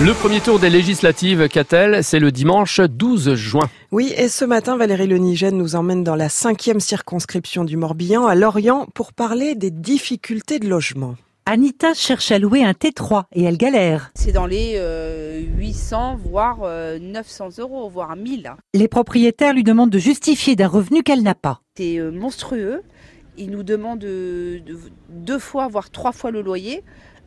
Le premier tour des législatives, qu'a-t-elle? C'est le dimanche 12 juin. Oui, et ce matin, Valérie Lenigène nous emmène dans la cinquième circonscription du Morbihan, à Lorient, pour parler des difficultés de logement. Anita cherche à louer un T3 et elle galère. C'est dans les 800, euh, voire 900 euh, euros, voire 1000. Les propriétaires lui demandent de justifier d'un revenu qu'elle n'a pas. C'est euh, monstrueux. Ils nous demandent deux fois, voire trois fois le loyer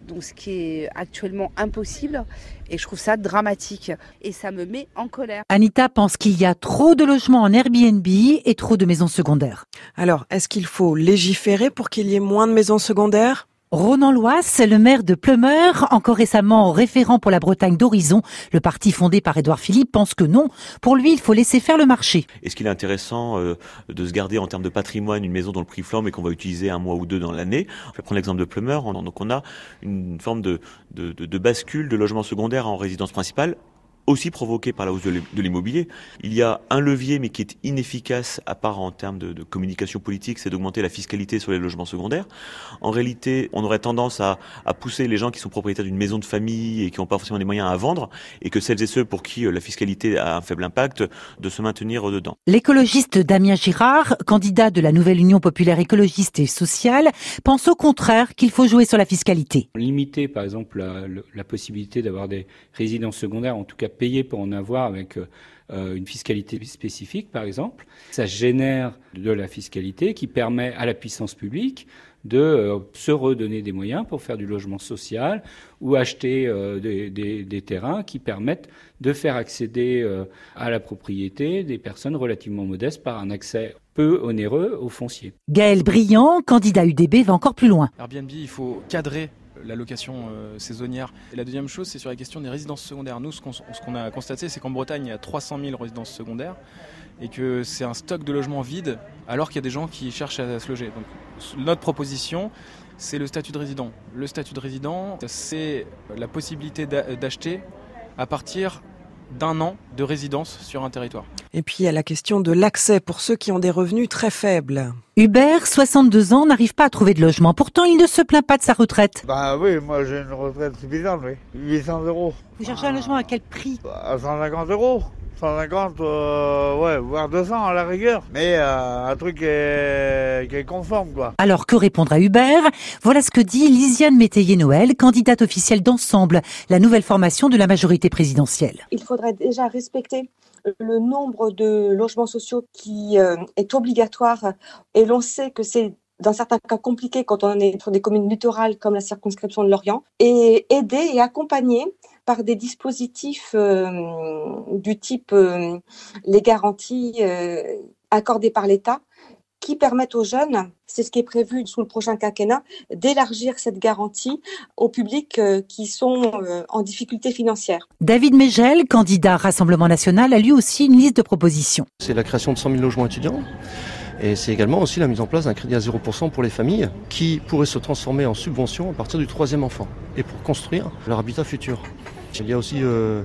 donc ce qui est actuellement impossible. Et je trouve ça dramatique. Et ça me met en colère. Anita pense qu'il y a trop de logements en Airbnb et trop de maisons secondaires. Alors, est-ce qu'il faut légiférer pour qu'il y ait moins de maisons secondaires? Ronan Lois, le maire de Plumeur, encore récemment référent pour la Bretagne d'Horizon, le parti fondé par Édouard Philippe, pense que non. Pour lui, il faut laisser faire le marché. Est-ce qu'il est intéressant euh, de se garder en termes de patrimoine une maison dont le prix flambe et qu'on va utiliser un mois ou deux dans l'année? Je vais prendre l'exemple de Plumeur. Donc on a une forme de, de, de bascule de logement secondaire en résidence principale aussi provoqué par la hausse de l'immobilier. Il y a un levier, mais qui est inefficace, à part en termes de, communication politique, c'est d'augmenter la fiscalité sur les logements secondaires. En réalité, on aurait tendance à, pousser les gens qui sont propriétaires d'une maison de famille et qui n'ont pas forcément les moyens à vendre, et que celles et ceux pour qui euh, la fiscalité a un faible impact, de se maintenir dedans. L'écologiste Damien Girard, candidat de la nouvelle Union populaire écologiste et sociale, pense au contraire qu'il faut jouer sur la fiscalité. Limiter, par exemple, la, la possibilité d'avoir des résidences secondaires, en tout cas payer pour en avoir avec euh, une fiscalité spécifique, par exemple. Ça génère de la fiscalité qui permet à la puissance publique de euh, se redonner des moyens pour faire du logement social ou acheter euh, des, terrains qui permettent de faire accéder à la propriété des personnes relativement modestes par un accès peu onéreux au foncier. Gaël Briand, candidat UDB, va encore plus loin. Airbnb, il faut cadrer la location euh, saisonnière. Et la deuxième chose, c'est sur la question des résidences secondaires. Nous, ce qu'on a constaté, c'est qu'en Bretagne, il y a 300 000 résidences secondaires et que c'est un stock de logements vide alors qu'il y a des gens qui cherchent à se loger. Notre proposition, c'est le statut de résident. Le statut de résident, c'est la possibilité d'acheter à partir d'un an de résidence sur un territoire. Et puis il y a la question de l'accès pour ceux qui ont des revenus très faibles. Hubert, 62 ans, n'arrive pas à trouver de logement. Pourtant, il ne se plaint pas de sa retraite. Bah oui, moi j'ai une retraite suffisante, oui. 800 euros. Vous cherchez un logement à quel prix? À 150 euros. 150, euh, ouais, voire 200 à la rigueur. Mais euh, un truc qui est, conforme, quoi. Alors, que répondre à Hubert? Voilà ce que dit Lisiane Métayer-Noël, candidate officielle d'Ensemble, la nouvelle formation de la majorité présidentielle. Il faudrait déjà respecter le nombre de logements sociaux qui euh, est obligatoire et l'on sait que c'est dans certains cas compliqués quand on est sur des communes littorales comme la circonscription de Lorient, et aider et accompagner par des dispositifs euh, du type euh, les garanties euh, accordées par l'État qui permettent aux jeunes, c'est ce qui est prévu sous le prochain quinquennat, d'élargir cette garantie aux publics qui sont en difficulté financière. David Mégel, candidat Rassemblement national, a lui aussi une liste de propositions. C'est la création de 100 000 logements étudiants. Et c'est également aussi la mise en place d'un crédit à 0% pour les familles qui pourrait se transformer en subvention à partir du troisième enfant et pour construire leur habitat futur. Il y a aussi euh,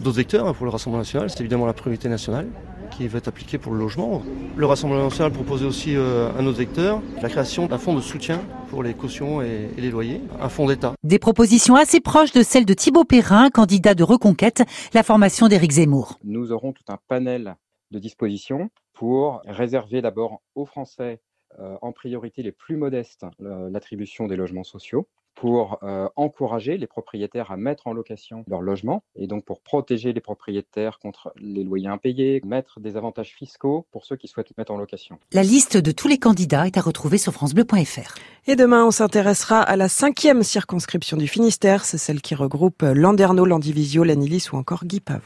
d'autres vecteurs hein, pour le Rassemblement national, c'est évidemment la priorité nationale qui va être appliquée pour le logement. Le Rassemblement national proposait aussi euh, un autre vecteur, la création d'un fonds de soutien pour les cautions et, les loyers, un fonds d'État. Des propositions assez proches de celles de Thibault Perrin, candidat de Reconquête, la formation d'Éric Zemmour. Nous aurons tout un panel de dispositions pour réserver d'abord aux Français euh, en priorité les plus modestes l'attribution des logements sociaux pour euh, encourager les propriétaires à mettre en location leur logement et donc pour protéger les propriétaires contre les loyers impayés, mettre des avantages fiscaux pour ceux qui souhaitent mettre en location. La liste de tous les candidats est à retrouver sur francebleu.fr. Et demain, on s'intéressera à la cinquième circonscription du Finistère, c'est celle qui regroupe Landerneau, Landivisio, Lanilis ou encore Guy Pava.